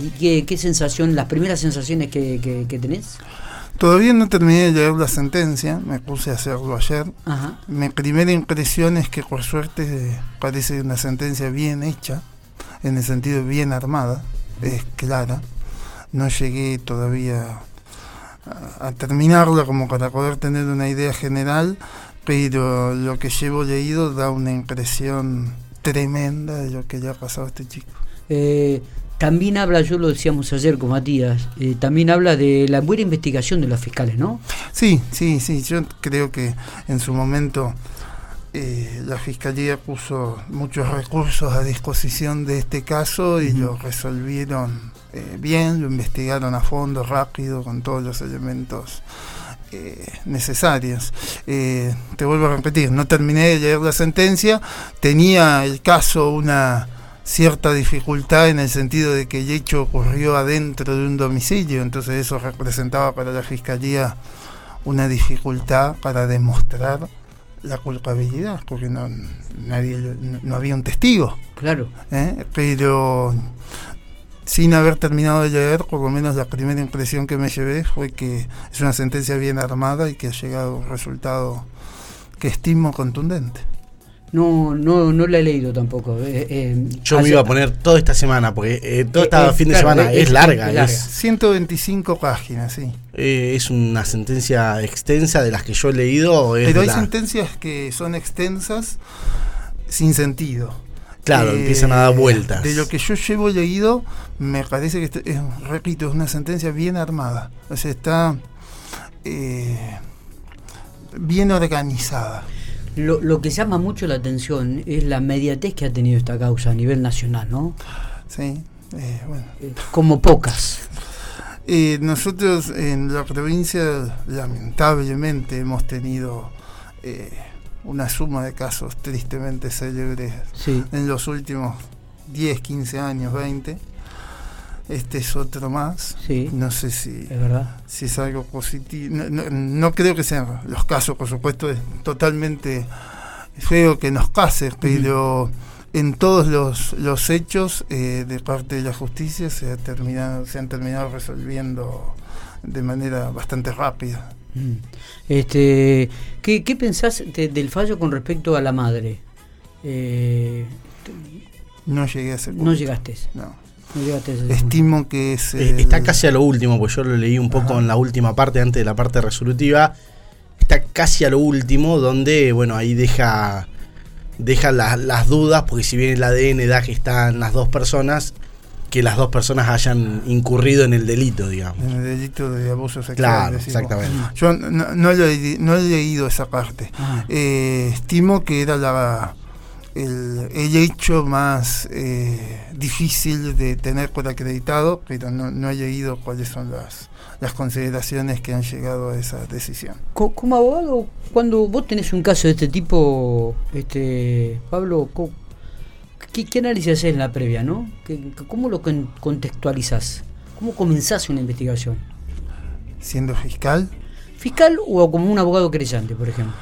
¿Y qué, sensación, las primeras sensaciones que, tenés? Todavía no terminé de leer la sentencia, me puse a hacerlo ayer. Mi primera impresión es que por suerte parece una sentencia bien hecha, en el sentido bien armada, es clara. No llegué todavía a, terminarla como para poder tener una idea general, pero lo que llevo leído da una impresión tremenda de lo que le ha pasado a este chico. Eh, también habla, yo lo decíamos ayer con Matías, eh, también habla de la buena investigación de los fiscales, ¿no? Sí, sí, sí, yo creo que en su momento eh, la Fiscalía puso muchos recursos a disposición de este caso y lo resolvieron eh, bien, lo investigaron a fondo, rápido, con todos los elementos eh, necesarios. te vuelvo a repetir, no terminé de leer la sentencia, tenía el caso una cierta dificultad en el sentido de que el hecho ocurrió adentro de un domicilio, entonces eso representaba para la Fiscalía una dificultad para demostrar la culpabilidad, porque no, nadie, no, había un testigo. Claro. ¿eh? Pero sin haber terminado de leer, por lo menos la primera impresión que me llevé fue que es una sentencia bien armada y que ha llegado a un resultado que estimo contundente. No, no, no la he leído tampoco. Eh, eh, Yo me iba a poner toda esta semana, porque eh, todo este fin de semana es, larga. Es, 125 páginas, sí. es una sentencia extensa de las que yo he leído. Pero hay sentencias que son extensas sin sentido. Claro, empiezan a dar vueltas. De lo que yo llevo leído, me parece que, es, repito, es una sentencia bien armada. O sea, está bien organizada. Lo, lo, que llama mucho la atención es la mediatez que ha tenido esta causa a nivel nacional, ¿no? Sí, eh, bueno. Eh, como pocas. Eh, nosotros en la provincia, lamentablemente, hemos tenido una suma de casos tristemente célebres en los últimos 10, 15 años, 20 este es otro más. Sí. No sé si es, verdad. si es algo positivo. No, creo que sean los casos, por supuesto, es totalmente feo que nos pase, pero en todos los, los hechos eh, de parte de la justicia se, ha terminado, se han terminado resolviendo de manera bastante rápida. Este, ¿qué, ¿Qué pensás del fallo con respecto a la madre? Eh, no llegué a ese punto. No llegaste. No. Estimo que es. Eh, está casi a lo último, pues yo lo leí un poco en la última parte, antes de la parte resolutiva. Está casi a lo último, donde, bueno, ahí deja, deja las dudas, porque si bien el ADN da que están las dos personas, que las dos personas hayan incurrido en el delito, digamos. En el delito de abuso sexual. Claro, exactamente. Yo no, he, leído esa parte. Ah. Eh, estimo que era la el, hecho más eh, difícil de tener por acreditado, pero no, he leído cuáles son las, las consideraciones que han llegado a esa decisión. Como abogado, cuando vos tenés un caso de este tipo, este Pablo, ¿qué, qué análisis haces en la previa? ¿no? ¿Cómo lo contextualizás? ¿Cómo comenzás una investigación? ¿Siendo fiscal? ¿Fiscal o como un abogado creyente, por ejemplo?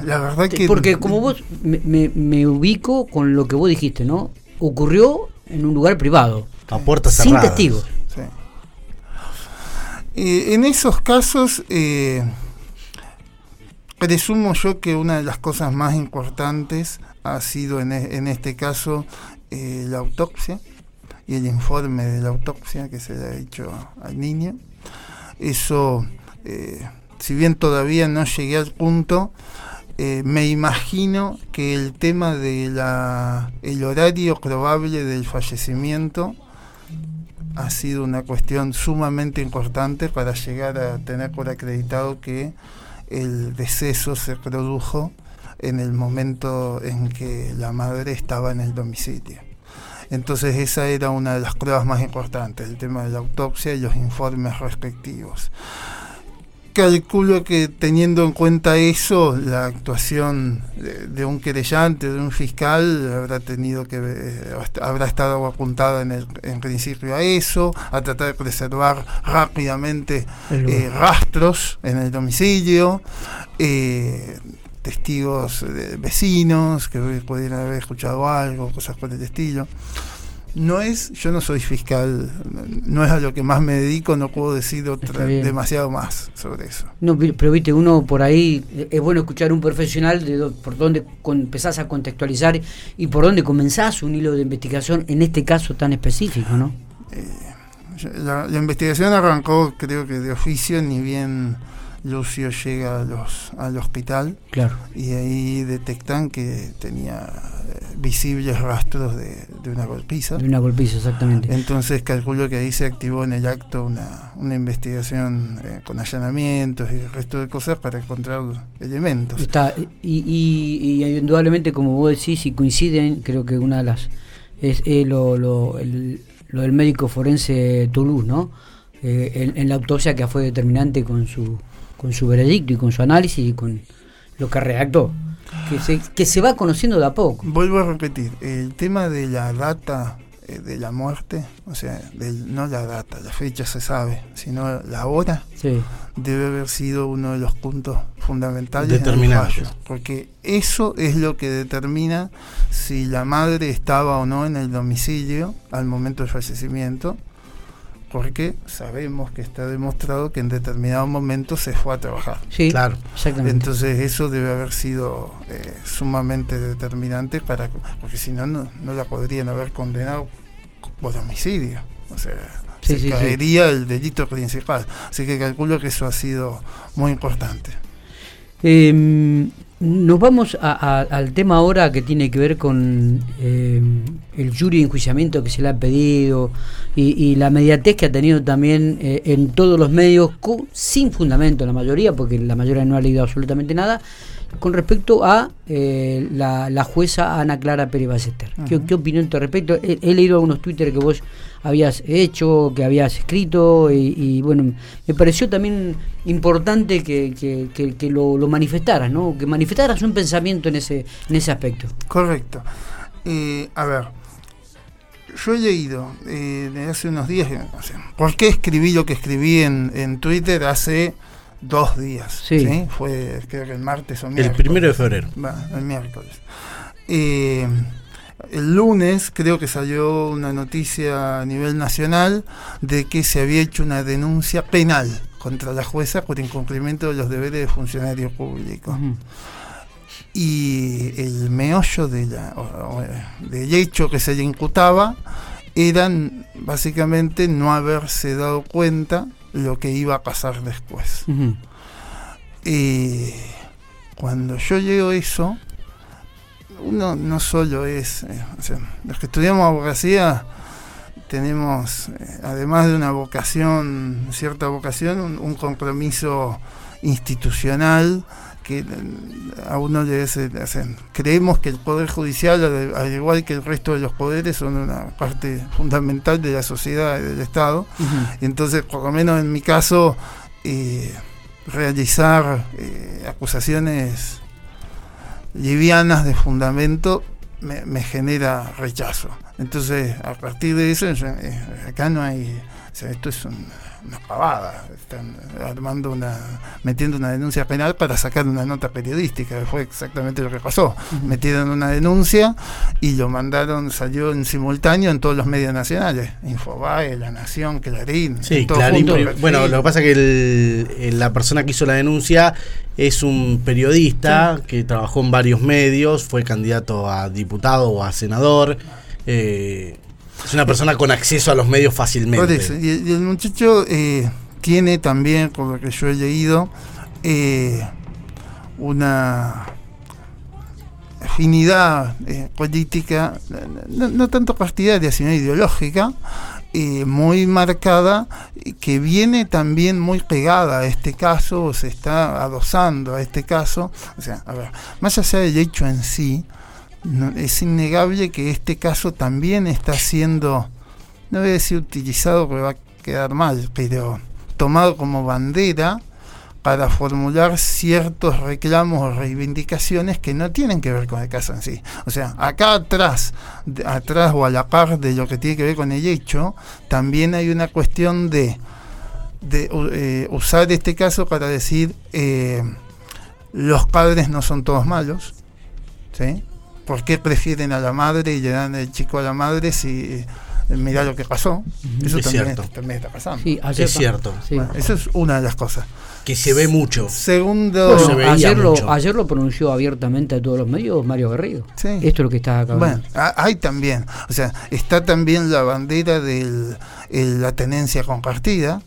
Eh, la verdad que... Porque como vos me, ubico con lo que vos dijiste, ¿no? Ocurrió en un lugar privado. A puertas cerradas. Sin testigos. Eh, en esos casos, eh, presumo yo que una de las cosas más importantes ha sido en, e, en este caso la autopsia y el informe de la autopsia que se le ha hecho al niño. Eso si bien todavía no llegué al punto, eh, me imagino que el tema de la el horario probable del fallecimiento ha sido una cuestión sumamente importante para llegar a tener por acreditado que el deceso se produjo en el momento en que la madre estaba en el domicilio. Entonces esa era una de las pruebas más importantes, el tema de la autopsia y los informes respectivos calculo que teniendo en cuenta eso, la actuación de, un querellante, de un fiscal, habrá tenido que eh, habrá estado apuntada en, el, en principio a eso, a tratar de preservar rápidamente eh, rastros en el domicilio, eh, testigos vecinos que pudieran haber escuchado algo, cosas por el estilo. No es, yo no soy fiscal, no es a lo que más me dedico, no puedo decir otra, demasiado más sobre eso. No, pero viste, uno por ahí, es bueno escuchar un profesional de por dónde empezás a contextualizar y por dónde comenzás un hilo de investigación en este caso tan específico, ¿no? Eh, la, la investigación arrancó, creo que de oficio, ni bien Lucio llega a los, al hospital claro. y ahí detectan que tenía visibles rastros de, una golpiza. De una golpiza, exactamente. Entonces calculo que ahí se activó en el acto una, una investigación eh, con allanamientos y el resto de cosas para encontrar elementos. Está, y, y, indudablemente, como vos decís, y coinciden, creo que una de las... es eh, lo, lo, lo del médico forense Toulouse, ¿no? en, en la autopsia que fue determinante con su con su veredicto y con su análisis y con lo que redactó, que se, que se va conociendo de a poco. Vuelvo a repetir, el tema de la data eh, de la muerte, o sea, no la data, la fecha se sabe, sino la hora, debe haber sido uno de los puntos fundamentales determinantes. porque eso es lo que determina si la madre estaba o no en el domicilio al momento del fallecimiento porque sabemos que está demostrado que en determinado momento se fue a trabajar. Sí, claro, exactamente. Entonces eso debe haber sido eh, sumamente determinante para porque si no, no la podrían haber condenado por homicidio. O sea, se caería el delito principal. Así que calculo que eso ha sido muy importante. Eh, nos vamos al tema ahora que tiene que ver con eh, el jury de enjuiciamiento que se le ha pedido y, la mediatez que ha tenido también eh, en todos los medios, sin fundamento la mayoría, porque la mayoría no ha leído absolutamente nada, con respecto a eh, la, jueza Ana Clara Pérez Bacester. ¿Qué, opinión te respecto? He, leído algunos Twitter que vos habías hecho, que habías escrito, y, bueno, me pareció también importante que, que, lo, manifestaras, ¿no? Que manifestaras un pensamiento en ese, en ese aspecto. Correcto. Eh, a ver, yo he leído eh, hace unos días, ¿por qué escribí lo que escribí en, en Twitter hace dos días. Sí. Fue creo que el martes o miércoles. El primero de febrero. el miércoles. Eh, el lunes creo que salió una noticia a nivel nacional de que se había hecho una denuncia penal contra la jueza por incumplimiento de los deberes de funcionario público. Y el meollo de la, del hecho que se le imputaba eran básicamente no haberse dado cuenta lo que iba a pasar después. Y cuando yo leo eso, uno no solo es, eh, los que estudiamos abogacía tenemos, eh, además de una vocación, cierta vocación, un, compromiso institucional que eh, a uno le hacen. Creemos que el Poder Judicial, al, igual que el resto de los poderes, son una parte fundamental de la sociedad y del Estado. y entonces, por lo menos en mi caso, eh, realizar eh, acusaciones livianas de fundamento me, genera rechazo. Entonces, a partir de eso, acá no hay... esto es un una pavada. Están armando una, metiendo una denuncia penal para sacar una nota periodística, fue exactamente lo que pasó. Metieron una denuncia y lo mandaron, salió en simultáneo en todos los medios nacionales, Infobae, La Nación, Clarín. Sí, Clarín. bueno, lo que pasa es que la persona que hizo la denuncia es un periodista que trabajó en varios medios, fue candidato a diputado o a senador. Eh, es una persona con acceso a los medios fácilmente. Y, el muchacho eh, tiene también, por lo que yo he leído, eh, una afinidad eh, política, no, tanto partidaria, sino ideológica, muy marcada, que viene también muy pegada a este caso, o se está adosando a este caso. O sea, a ver, más allá del hecho en sí, es innegable que este caso también está siendo, no voy a decir utilizado porque va a quedar mal, pero tomado como bandera para formular ciertos reclamos o reivindicaciones que no tienen que ver con el caso en sí. O sea, acá atrás, atrás o a la par de lo que tiene que ver con el hecho, también hay una cuestión de, de eh, usar este caso para decir eh, los padres no son todos malos, ¿sí? ¿Por qué prefieren a la madre y le dan el chico a la madre si eh, mirá lo que pasó? Eso Es también, cierto. también está pasando. Sí, ayer Es cierto. sí. Bueno, eso es una de las cosas. Que se ve mucho. Segundo, Bueno, se veía ayer, lo, mucho. ayer lo pronunció abiertamente a todos los medios Mario Garrido. Sí. Esto es lo que está acá. Bueno, ha- hay también, o sea, está también la bandera de la tenencia compartida,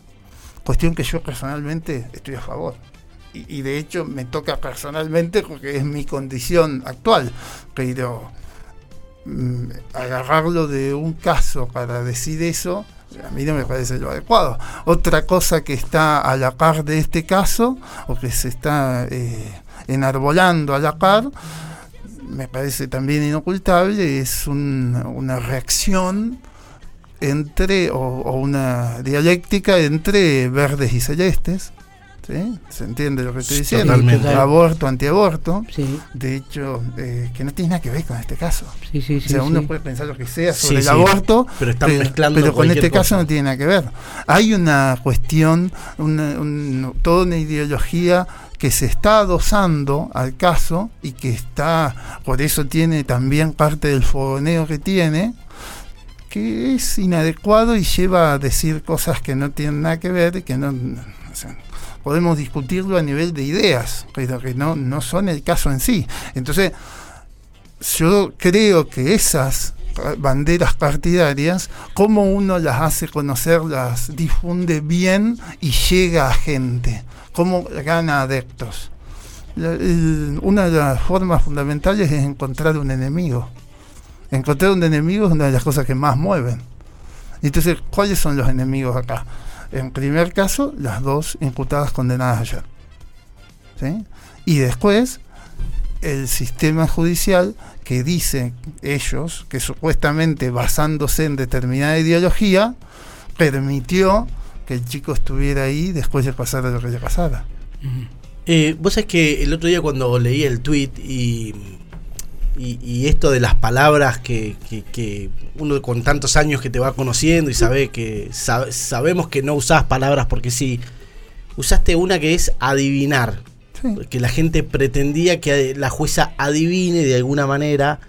cuestión que yo personalmente estoy a favor. Y, de hecho me toca personalmente porque es mi condición actual, pero mm, agarrarlo de un caso para decir eso, a mí no me parece lo adecuado. Otra cosa que está a la par de este caso, o que se está eh, enarbolando a la par, me parece también inocultable, es un- una reacción entre, o una dialéctica entre verdes y celestes. ¿Sí? ¿Se entiende lo que estoy diciendo? totalmente. Aborto, antiaborto. Sí, De hecho, eh, que no tiene nada que ver con este caso. sí, sí. o sea, uno puede pensar lo que sea sobre el aborto, pero están mezclando pero con este caso cosa. no tiene nada que ver. Hay una cuestión, una, un- toda una ideología que se está adosando al caso y que está, por eso tiene también parte del fogoneo que tiene, que es inadecuado y lleva a decir cosas que no tienen nada que ver y que no... o sea, podemos discutirlo a nivel de ideas, pero que no, no son el caso en sí. Entonces, yo creo que esas banderas partidarias, como uno las hace conocer, las difunde bien y llega a gente, cómo gana adeptos. Una de las formas fundamentales es encontrar un enemigo. Encontrar un enemigo es una de las cosas que más mueven. Entonces, ¿cuáles son los enemigos acá? En primer caso, las dos imputadas condenadas ayer. ¿Sí? Y después, el sistema judicial que dice ellos que supuestamente basándose en determinada ideología permitió que el chico estuviera ahí después de pasar lo que le pasara. Eh, Vos sabés que el otro día cuando leí el tweet y, y, y esto de las palabras que, que- que uno con tantos años que te va conociendo y sabe que sab- sabemos que no usás palabras porque sí, usaste una que es adivinar, Sí. que la gente pretendía que la jueza adivine de alguna manera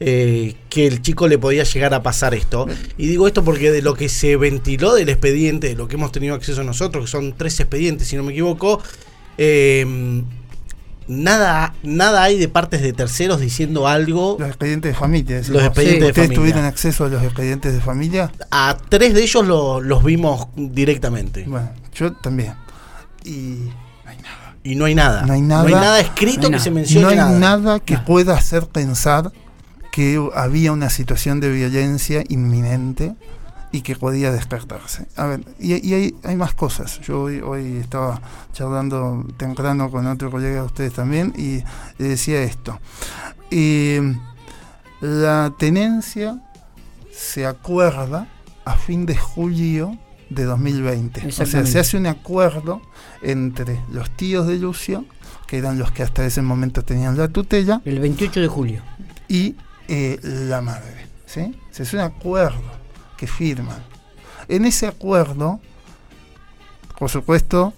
eh, que el chico le podía llegar a pasar esto. Y digo esto porque de lo que se ventiló del expediente, de lo que hemos tenido acceso nosotros, que son tres expedientes, si no me equivoco, eh, nada, nada hay de partes de terceros diciendo algo. Los expedientes de familia. decís Los expedientes Sí. de ¿Ustedes familia. tuvieron acceso a los expedientes de familia? A tres de ellos lo- los vimos directamente. Bueno, yo también. Y no hay nada. Y no hay nada. No hay nada. escrito No hay que nada. se mencione no hay nada. nada, que Nada. pueda hacer pensar que había una situación de violencia inminente y que podía despertarse. A ver, y, y hay, hay más cosas. Yo hoy, hoy estaba charlando temprano con otro colega de ustedes también y le decía esto. Eh, la tenencia se acuerda a fin de julio de 2020. O sea, se hace un acuerdo entre los tíos de Lucio, que eran los que hasta ese momento tenían la tutela, El 28 de julio. y eh, la madre. ¿sí? Se hace un acuerdo firman. En ese acuerdo, por supuesto,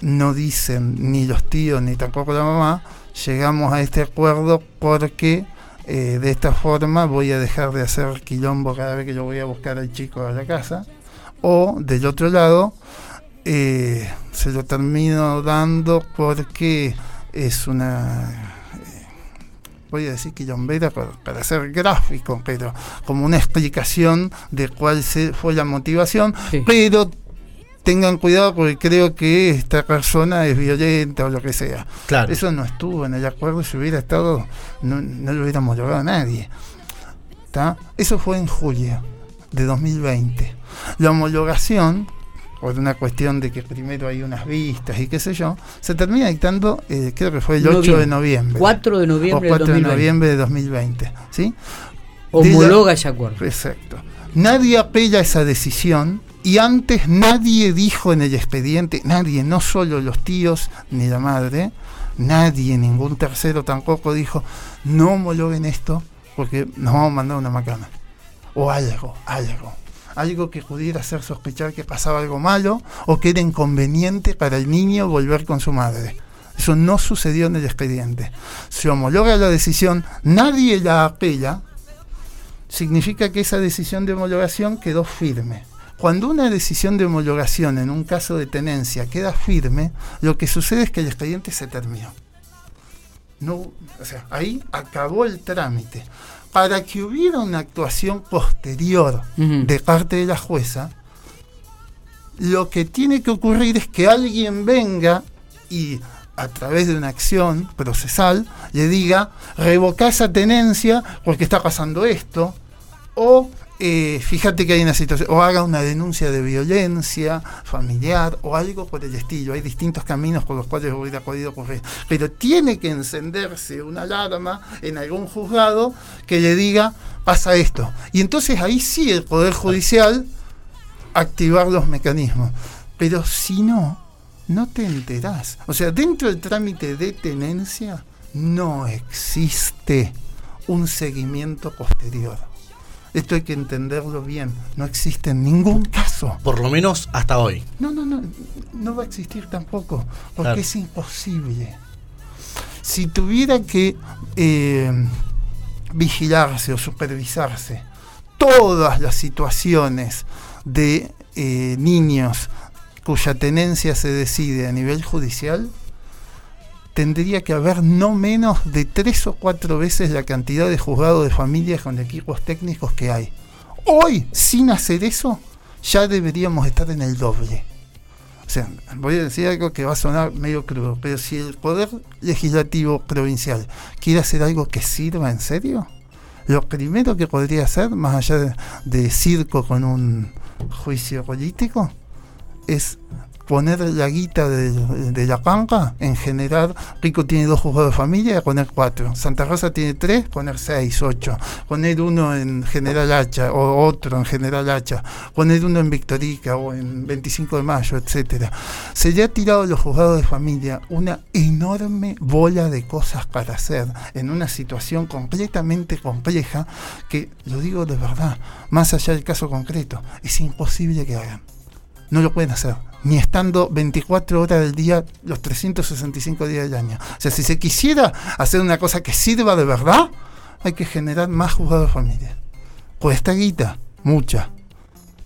no dicen ni los tíos ni tampoco la mamá, llegamos a este acuerdo porque eh, de esta forma voy a dejar de hacer quilombo cada vez que yo voy a buscar al chico a la casa. O del otro lado, eh, se lo termino dando porque es una voy a decir quilombera para, para ser gráfico, pero como una explicación de cuál se, fue la motivación, Sí. pero tengan cuidado porque creo que esta persona es violenta o lo que sea. Claro. Eso no estuvo en el acuerdo, si hubiera estado, no, no lo hubiéramos logrado a nadie. ¿Tá? Eso fue en julio de 2020. La homologación, por una cuestión de que primero hay unas vistas y qué sé yo, se termina dictando, eh, creo que fue el 8 de noviembre. 4 de o noviembre 4 de de 2020. noviembre de 2020. ¿sí? Homologa ese acuerdo. Exacto. Nadie apela a esa decisión y antes nadie dijo en el expediente, nadie, no solo los tíos ni la madre, nadie, ningún tercero tampoco dijo, no homologuen esto porque nos vamos a mandar una macana. O algo, algo. Algo que pudiera hacer sospechar que pasaba algo malo o que era inconveniente para el niño volver con su madre. Eso no sucedió en el expediente. Se homologa la decisión, nadie la apela, significa que esa decisión de homologación quedó firme. Cuando una decisión de homologación en un caso de tenencia queda firme, lo que sucede es que el expediente se terminó. No, o sea, ahí acabó el trámite. Para que hubiera una actuación posterior de parte de la jueza, lo que tiene que ocurrir es que alguien venga y a través de una acción procesal le diga revoca esa tenencia porque está pasando esto o eh, fíjate que hay una situación o haga una denuncia de violencia familiar o algo por el estilo hay distintos caminos por los cuales hubiera podido ocurrir pero tiene que encenderse una alarma en algún juzgado que le diga pasa esto y entonces ahí sí el poder judicial activar los mecanismos. Pero si no, no te enterás. O sea, dentro del trámite de tenencia no existe un seguimiento posterior. Esto hay que entenderlo bien. No existe en ningún caso. Por lo menos hasta hoy. No, no, no. No va a existir tampoco. Porque Claro. es imposible. Si tuviera que eh, vigilarse o supervisarse todas las situaciones de eh, niños cuya tenencia se decide a nivel judicial, tendría que haber no menos de tres o cuatro veces la cantidad de juzgados de familias con equipos técnicos que hay. Hoy, sin hacer eso, ya deberíamos estar en el doble. O sea, voy a decir algo que va a sonar medio crudo, pero si el Poder Legislativo Provincial quiere hacer algo que sirva en serio, lo primero que podría hacer, más allá de, de circo con un juicio político, es poner la guita de, de la panca en general. Rico tiene dos juzgados de familia, poner cuatro. Santa Rosa tiene tres, poner seis, ocho. Poner uno en General Hacha o otro en General Hacha. Poner uno en Victorica o en 25 de mayo, etcétera. Se le ha tirado a los juzgados de familia una enorme bola de cosas para hacer en una situación completamente compleja que, lo digo de verdad, más allá del caso concreto, es imposible que hagan. No lo pueden hacer, ni estando 24 horas del día, los 365 días del año. O sea, si se quisiera hacer una cosa que sirva de verdad, hay que generar más juzgados de familia. Cuesta guita, mucha.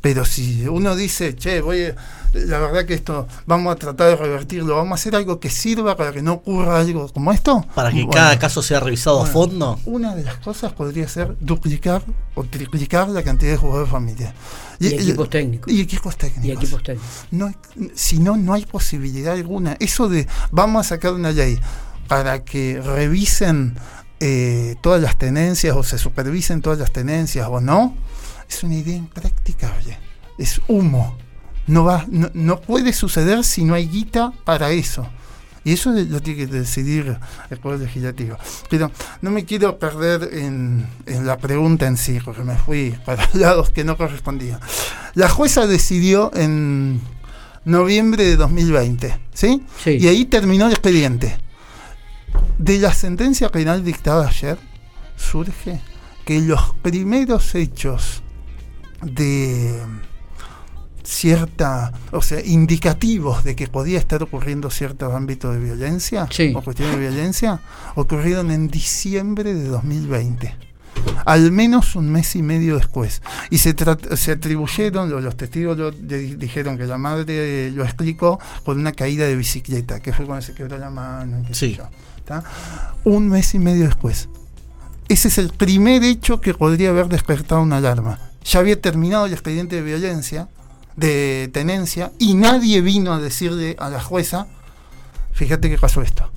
Pero si uno dice, che, voy a- la verdad que esto vamos a tratar de revertirlo, vamos a hacer algo que sirva para que no ocurra algo como esto. Para que bueno, cada caso sea revisado a fondo. Una de las cosas podría ser duplicar o triplicar la cantidad de juzgados de familia. Y equipos técnicos. Y equipos técnicos. Y equipos técnicos. No, si no, no hay posibilidad alguna. Eso de vamos a sacar una ley para que revisen eh, todas las tenencias o se supervisen todas las tenencias o no, es una idea impracticable. Es humo. No, va, no, no puede suceder si no hay guita para eso. Y eso lo tiene que decidir el Poder Legislativo. Pero no me quiero perder en, en la pregunta en sí, porque me fui para lados que no correspondían. La jueza decidió en noviembre de 2020, ¿sí? Sí. Y ahí terminó el expediente. De la sentencia penal dictada ayer, surge que los primeros hechos de cierta, o sea, indicativos de que podía estar ocurriendo cierto ámbito de violencia Sí. o cuestiones de violencia, ocurrieron en diciembre de 2020 al menos un mes y medio después. Y se, se atribuyeron, lo- los testigos lo- le dijeron que la madre eh, lo explicó por una caída de bicicleta, que fue cuando se quebró la mano. sé Sí. Un mes y medio después. Ese es el primer hecho que podría haber despertado una alarma. Ya había terminado el expediente de violencia, de tenencia, y nadie vino a decirle a la jueza, fíjate que pasó esto.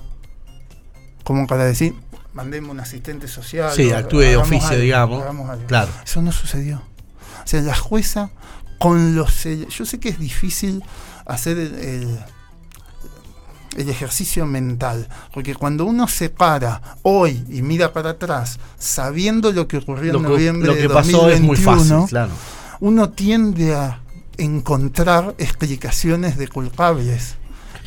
Como para decir, mandemos un asistente social. Sí, actúe de oficio, algo, digamos. Claro. Eso no sucedió. O sea, la jueza con los yo sé que es difícil hacer el, el- el ejercicio mental, porque cuando uno se para hoy y mira para atrás, sabiendo lo que ocurrió Lo en que, noviembre lo de que pasó es muy 2021, fácil, claro. uno tiende a encontrar explicaciones de culpables.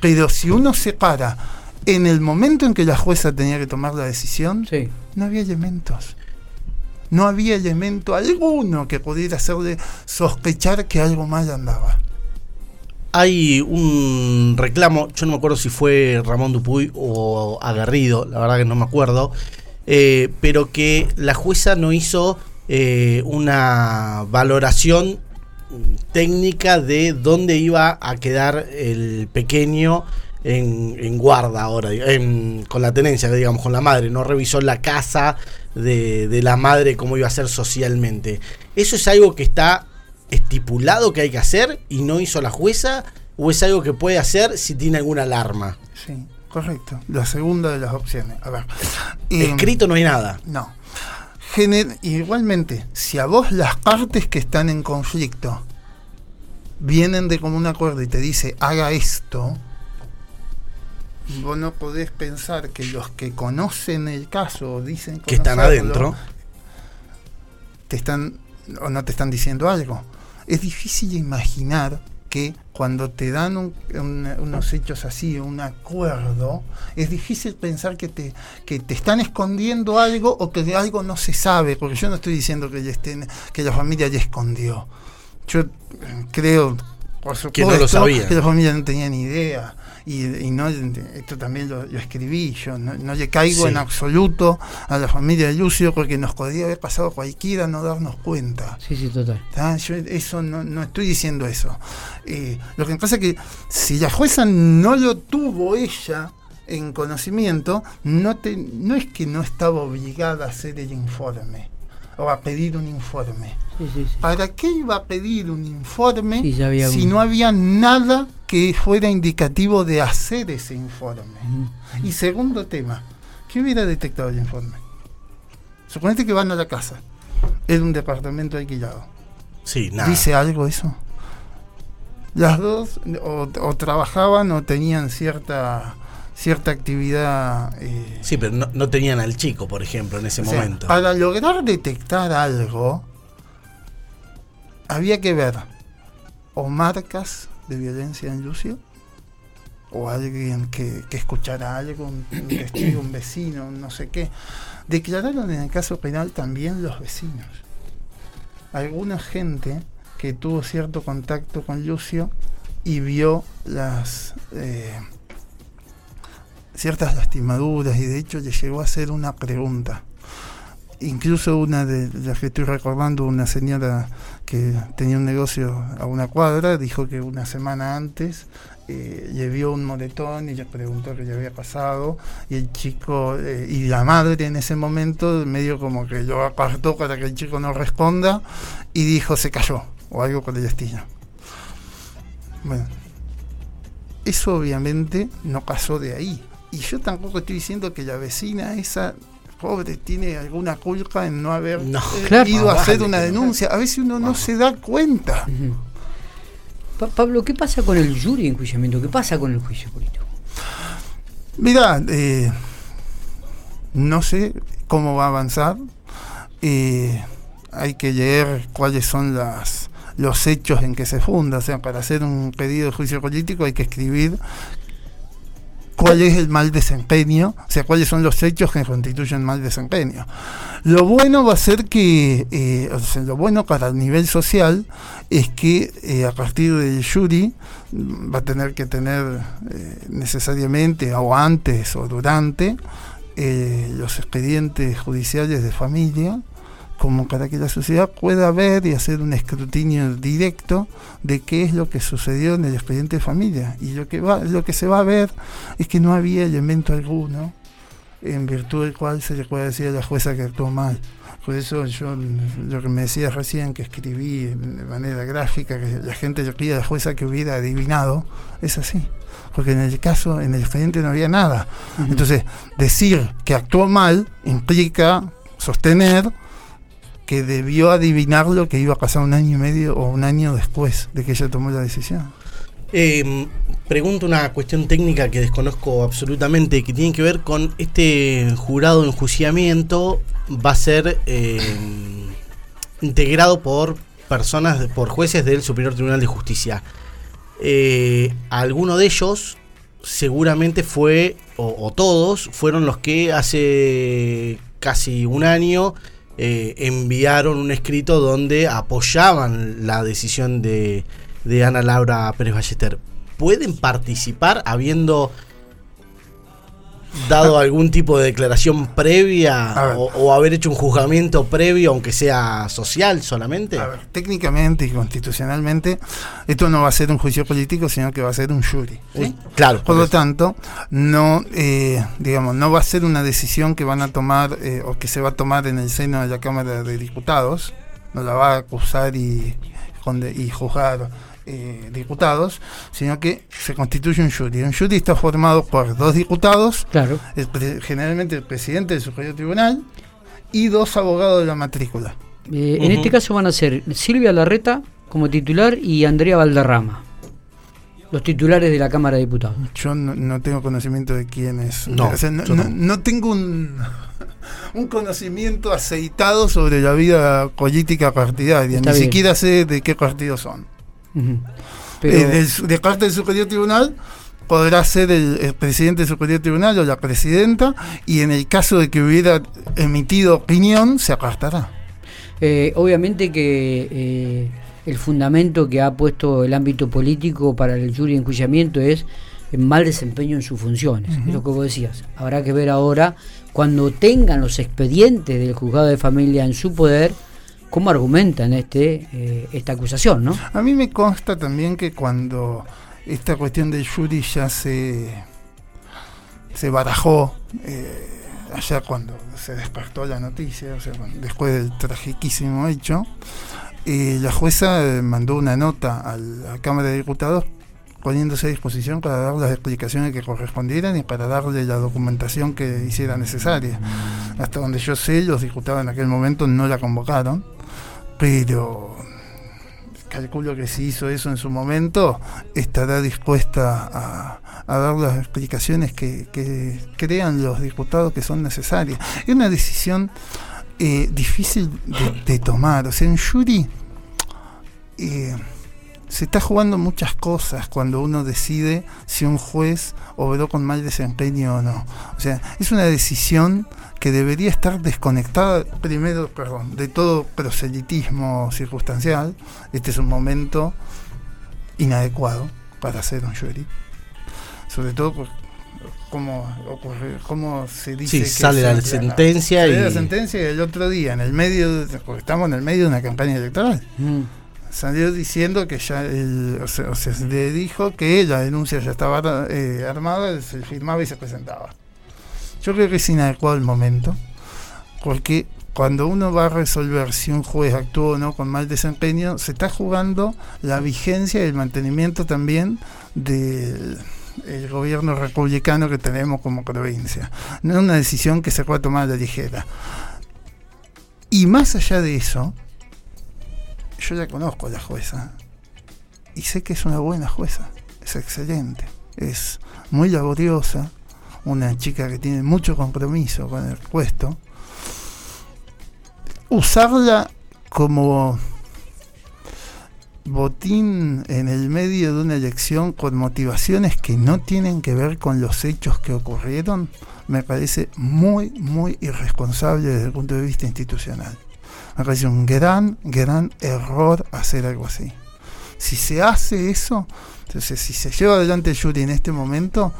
Pero si uno se para en el momento en que la jueza tenía que tomar la decisión, Sí. no había elementos. No había elemento alguno que pudiera hacerle sospechar que algo mal andaba. Hay un reclamo, yo no me acuerdo si fue Ramón Dupuy o Aguerrido, la verdad que no me acuerdo, eh, pero que la jueza no hizo eh, una valoración técnica de dónde iba a quedar el pequeño en, guarda ahora, con la tenencia, digamos, con la madre, no revisó la casa de, la madre cómo iba a ser socialmente. ¿Eso es algo que está estipulado que hay que hacer y no hizo la jueza? ¿O es algo que puede hacer si tiene alguna alarma? Sí, correcto. La segunda de las opciones. A ver. Escrito no hay nada. No. igualmente, si a vos las partes que están en conflicto vienen de común acuerdo y te dice haga esto, vos no podés pensar que los que conocen el caso o dicen que están adentro te están o no te están diciendo algo. Es difícil imaginar que cuando te dan unos hechos así, un acuerdo, es difícil pensar que te, que te están escondiendo algo o que algo no se sabe, porque yo no estoy diciendo que, estén, que la familia ya escondió. Yo creo, por supuesto, que, no lo sabía. que la familia no tenía ni idea y, no esto también lo, escribí, yo no, le caigo en absoluto a la familia de Lucio porque nos podría haber pasado cualquiera no darnos cuenta. Sí, sí, total. Yo eso no, no estoy diciendo eso. Eh, lo que pasa es que si la jueza no lo tuvo ella en conocimiento, no, te, no es que no estaba obligada a hacer el informe o a pedir un informe. ¿Para qué iba a pedir un informe si no había nada que fuera indicativo de hacer ese informe? Y segundo tema, ¿qué hubiera detectado el informe? Suponete que van a la casa, es un departamento alquilado. Sí, nada. ¿Dice algo eso? Las dos o trabajaban o tenían cierta cierta actividad. Eh, sí, pero no, tenían al chico, por ejemplo, en ese momento. Para lograr detectar algo, había que ver o marcas de violencia en Lucio, o alguien que, que escuchara algo, un, testigo, un vecino, no sé qué. Declararon en el caso penal también los vecinos. Alguna gente que tuvo cierto contacto con Lucio y vio las. Eh, ciertas lastimaduras y de hecho le llegó a hacer una pregunta. Incluso una de las que estoy recordando, una señora que tenía un negocio a una cuadra, dijo que una semana antes eh, un moletón y le preguntó qué le había pasado y el chico eh, y la madre en ese momento medio como que lo apartó para que el chico no responda y dijo se cayó o algo con el destino. Bueno, eso obviamente no pasó de ahí. Y yo tampoco estoy diciendo que la vecina esa pobre tiene alguna culpa en no haber eh, ido a hacer una denuncia. A veces uno no se da cuenta. Pablo, ¿qué pasa con el jury enjuiciamiento? ¿Qué pasa con el juicio político? Mira, eh, no sé cómo va a avanzar. Eh, hay que leer cuáles son las los hechos en que se funda. O sea, para hacer un pedido de juicio político hay que escribir cuál es el mal desempeño, o sea, cuáles son los hechos que constituyen mal desempeño. Lo bueno va a ser que, eh, o sea, lo bueno para el nivel social es que eh, a partir del jury mm, va a tener que tener eh, necesariamente, o antes o durante, los expedientes judiciales de familia, como para que la sociedad pueda ver y hacer un escrutinio directo de qué es lo que sucedió en el expediente de familia. Y lo que, va, lo que se va a ver es que no había elemento alguno en virtud del cual se le puede decir a la jueza que actuó mal. Por eso yo, lo que me decías recién, que escribí de manera gráfica, que la gente le pide a la jueza que hubiera adivinado, es así. Porque en el caso, en el expediente no había nada. Entonces, decir que actuó mal implica sostener que debió adivinar lo que iba a pasar un año y medio o un año después de que ella tomó la decisión. Eh, pregunto una cuestión técnica que desconozco absolutamente, que tiene que ver con este jurado de enjuiciamiento, va a ser eh, integrado por personas, por jueces del Superior Tribunal de Justicia. Eh, alguno de ellos seguramente fue, o todos, fueron los que hace casi un año eh, enviaron un escrito donde apoyaban la decisión de, de Ana Laura Pérez Ballester, ¿pueden participar habiendo dado algún tipo de declaración previa o, o haber hecho un juzgamiento previo, aunque sea social solamente? A ver, técnicamente y constitucionalmente, esto no va a ser un juicio político, sino que va a ser un jury. claro. Por lo tanto, no, eh, digamos, no va a ser una decisión que van a tomar eh, o que se va a tomar en el seno de la Cámara de Diputados, no la va a acusar y juzgar eh, diputados, sino que se constituye un jury. Un jury está formado por dos diputados, Claro. el generalmente el presidente del Superior Tribunal y dos abogados de la matrícula. Eh, En este caso van a ser Silvia Larreta como titular y Andrea Valderrama, los titulares de la Cámara de Diputados. Yo no, no tengo conocimiento de quién es. No, O sea, no, tengo un, un conocimiento aceitado sobre la vida política partidaria. Está Ni bien. siquiera sé de qué partido son. Pero, Eh, su- de parte del Superior Tribunal podrá ser el, el presidente del Superior Tribunal o la presidenta y en el caso de que hubiera emitido opinión se apartará. eh, obviamente que eh, el fundamento que ha puesto el ámbito político para el jury de enjuiciamiento es el mal desempeño en sus funciones, es lo que vos decías. Habrá que ver ahora, cuando tengan los expedientes del juzgado de familia en su poder, cómo argumentan este eh, esta acusación, ¿no? A mí me consta también que cuando esta cuestión del jury ya se, se barajó, eh, allá cuando se despertó la noticia, o sea, después del tragiquísimo hecho, eh, la jueza mandó una nota a la Cámara de Diputados poniéndose a disposición para dar las explicaciones que correspondieran y para darle la documentación que hiciera necesaria. Hasta donde yo sé, los diputados en aquel momento no la convocaron, pero calculo que si hizo eso en su momento, estará dispuesta a, dar las explicaciones que, crean los diputados que son necesarias. Es una decisión eh, difícil de, de tomar. O sea, en jury eh, se está jugando muchas cosas cuando uno decide si un juez obró con mal desempeño o no. O sea, es una decisión que debería estar desconectada, primero, perdón, de todo proselitismo circunstancial. Este es un momento inadecuado para hacer un jury. Sobre todo por cómo, ocurre, cómo se dice Sí, que sale la sentencia sale y- la sentencia y el otro día, en el medio, de- porque estamos en el medio de una campaña electoral Mm. Salió diciendo que ya el, o, sea, o sea, se le dijo que la denuncia ya estaba eh, armada, se firmaba y se presentaba. Yo creo que es inadecuado el momento, porque cuando uno va a resolver si un juez actuó o no con mal desempeño, se está jugando la vigencia y el mantenimiento también del el gobierno republicano que tenemos como provincia. No es una decisión que se pueda tomar a la ligera. Y más allá de eso, yo ya conozco a la jueza y sé que es una buena jueza, es excelente, es muy laboriosa, una chica que tiene mucho compromiso con el puesto. Usarla como botín en el medio de una elección con motivaciones que no tienen que ver con los hechos que ocurrieron, me parece muy, muy irresponsable desde el punto de vista institucional. Me parece un gran, gran error hacer algo así. Si se hace eso, entonces si se lleva adelante el jury en este momento,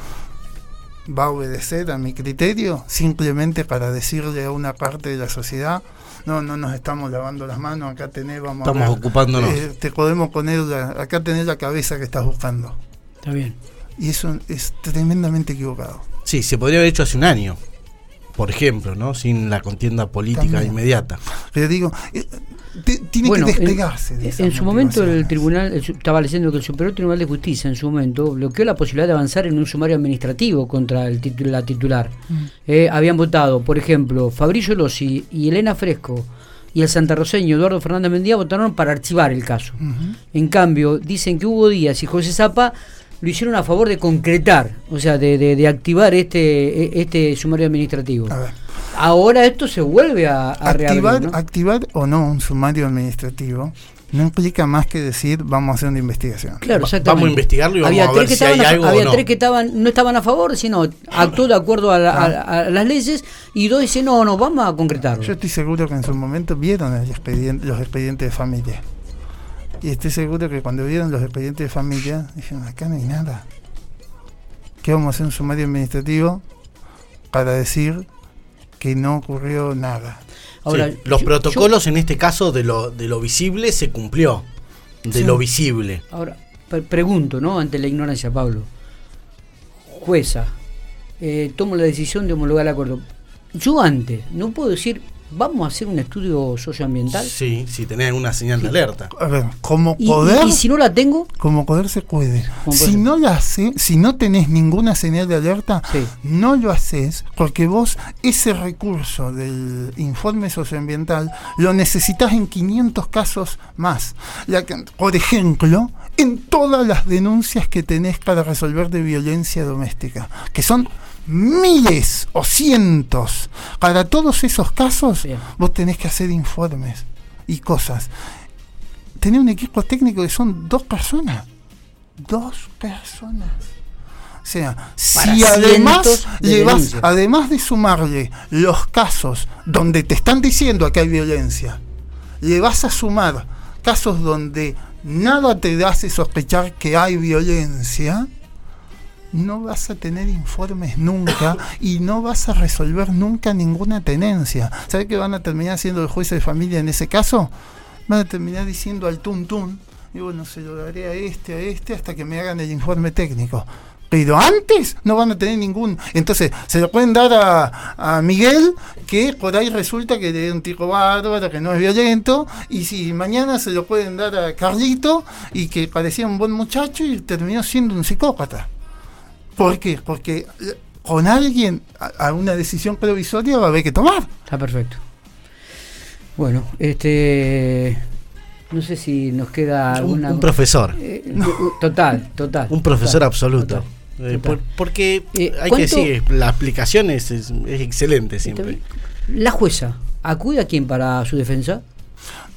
va a obedecer a mi criterio simplemente para decirle a una parte de la sociedad, no, no nos estamos lavando las manos, acá tenés, vamos Estamos a ocupándonos. eh, te podemos poner, la- acá tenés la cabeza que estás buscando. Está bien. Y eso es tremendamente equivocado. Sí, se podría haber hecho hace un año, por ejemplo, ¿no? Sin la contienda política También. inmediata. Pero digo, eh, te- tiene Bueno, que en- despegarse. de En, su momento el tribunal, el su- estaba leyendo que el Superior Tribunal de Justicia en su momento bloqueó la posibilidad de avanzar en un sumario administrativo contra el titu- la titular. Mm. Eh, habían votado, por ejemplo, Fabricio Lossi y Elena Fresco y el santarroseño Eduardo Fernández Mendía votaron para archivar el caso. En cambio, dicen que Hugo Díaz y José Zapa lo hicieron a favor de concretar, o sea, de, de- de activar este, e- este sumario administrativo. A ver, Ahora esto se vuelve a, a reabrir, activar, ¿no? activar o no un sumario administrativo no implica más que decir vamos a hacer una investigación. Claro, exactamente. vamos a investigarlo y vamos había a tres ver que si hay estaban a- algo o Había no. tres que estaban, no estaban a favor, sino actuó de acuerdo a, la- a- a las leyes, y dos dicen, no, no, vamos a concretarlo. Yo estoy seguro que en su momento vieron el expediente, los expedientes de familia. Y estoy seguro que cuando vieron los expedientes de familia, dijeron, acá no hay nada. ¿Qué vamos a hacer un sumario administrativo para decir que no ocurrió nada? Ahora, los protocolos en este caso de lo, de lo visible se cumplió. De lo visible. Ahora, pregunto, ¿no? Ante la ignorancia, Pablo. Jueza, eh, tomo la decisión de homologar el acuerdo. Yo antes, no puedo decir, vamos a hacer un estudio socioambiental. Sí, si tenés una señal de alerta. A ver, como poder. ¿Y, si no la tengo? Como poder se puede. Si no la hace, si no tenés ninguna señal de alerta, no lo haces porque vos ese recurso del informe socioambiental lo necesitas en 500 casos más. por ejemplo, en todas las denuncias que tenés para resolver de violencia doméstica, que son miles o cientos. Para todos esos casos, vos tenés que hacer informes y cosas. Tenés un equipo técnico que son dos personas. Dos personas. O sea, si además llevas, además de sumarle los casos donde te están diciendo que hay violencia, le vas a sumar casos donde nada te hace sospechar que hay violencia, no vas a tener informes nunca y no vas a resolver nunca ninguna tenencia. ¿Sabes qué van a terminar siendo el juez de familia en ese caso? Van a terminar diciendo al tuntún, y bueno, se lo daré a este, a este, hasta que me hagan el informe técnico. Pero antes no van a tener ningún. Entonces, se lo pueden dar a, Miguel, que por ahí resulta que es un tipo bárbaro, que no es violento. Y si mañana se lo pueden dar a Carlito, y que parecía un buen muchacho y terminó siendo un psicópata. ¿Por qué? Porque eh, con alguien a, una decisión provisoria va a haber que tomar. Está perfecto. Bueno, este no sé si nos queda alguna. Un, profesor. Eh, total, total. Un profesor absoluto. Eh, porque hay que decir, la explicación es, es, excelente siempre. ¿La jueza acude a quién para su defensa?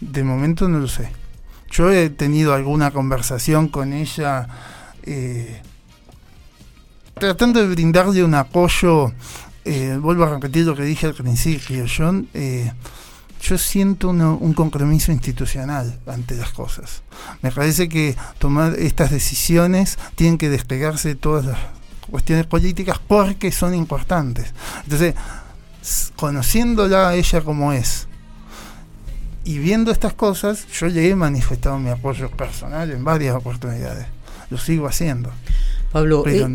De momento no lo sé. Yo he tenido alguna conversación con ella tratando de brindarle un apoyo, eh, vuelvo a repetir lo que dije al principio, yo, eh, yo siento un compromiso institucional ante las cosas. Me parece que tomar estas decisiones tienen que despegarse de todas las cuestiones políticas porque son importantes. Entonces, conociéndola a ella como es, y viendo estas cosas, yo le he manifestado mi apoyo personal en varias oportunidades. Lo sigo haciendo. Pablo, eh,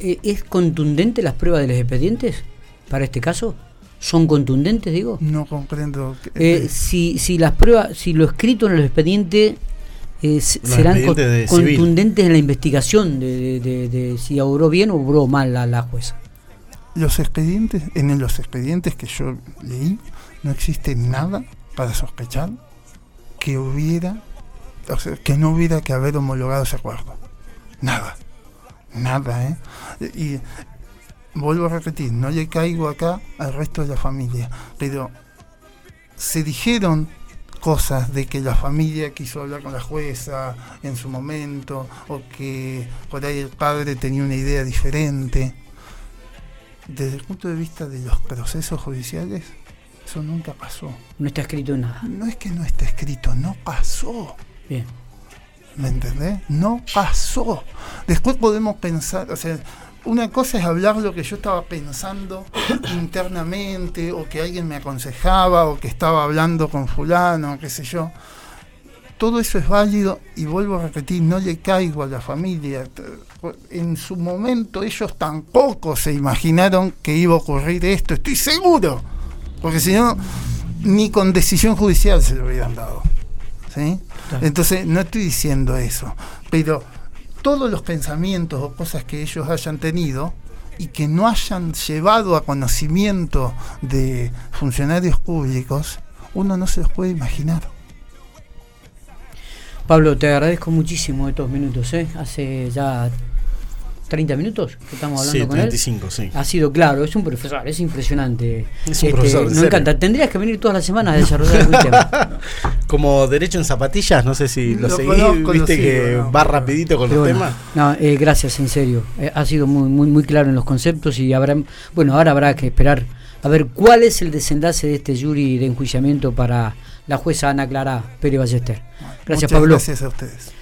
eh, ¿es contundente las pruebas de los expedientes para este caso? ¿Son contundentes, digo? No comprendo. Eh, si, si las pruebas, si lo escrito en el expediente serán contundentes en la investigación de, si obró bien o obró mal la, la jueza. Los expedientes, en los expedientes que yo leí, no existe nada para sospechar que hubiera, o sea, que no hubiera que haber homologado ese acuerdo. Nada nada, ¿eh? Y vuelvo a repetir, no le caigo acá al resto de la familia, pero se dijeron cosas de que la familia quiso hablar con la jueza en su momento, o que por ahí el padre tenía una idea diferente. Desde el punto de vista de los procesos judiciales, eso nunca pasó. No está escrito nada. No es que no está escrito, no pasó. Bien. ¿Me entendés? No pasó. Después podemos pensar, o sea, una cosa es hablar lo que yo estaba pensando internamente, o que alguien me aconsejaba, o que estaba hablando con fulano, qué sé yo. Todo eso es válido y vuelvo a repetir, no le caigo a la familia. En su momento ellos tampoco se imaginaron que iba a ocurrir esto, estoy seguro. Porque si no, ni con decisión judicial se lo hubieran dado. Entonces, no estoy diciendo eso, pero todos los pensamientos o cosas que ellos hayan tenido y que no hayan llevado a conocimiento de funcionarios públicos, uno no se los puede imaginar. Pablo, te agradezco muchísimo estos minutos. ¿eh? Hace ya 30 minutos que estamos hablando sí, con 35, Sí. Ha sido claro, es un profesor, es impresionante. Es un este, profesor. Me encanta. Tendrías que venir todas las semanas a desarrollar algún tema. Como derecho en zapatillas, no sé si lo, seguís, viste que va rapidito con los temas. No, eh, gracias, en serio. Eh, ha sido muy, muy, muy claro en los conceptos y habrá, bueno, ahora habrá que esperar a ver cuál es el desenlace de este jury de enjuiciamiento para la jueza Ana Clara Pérez Ballester. Gracias, Muchas Pablo. Gracias a ustedes.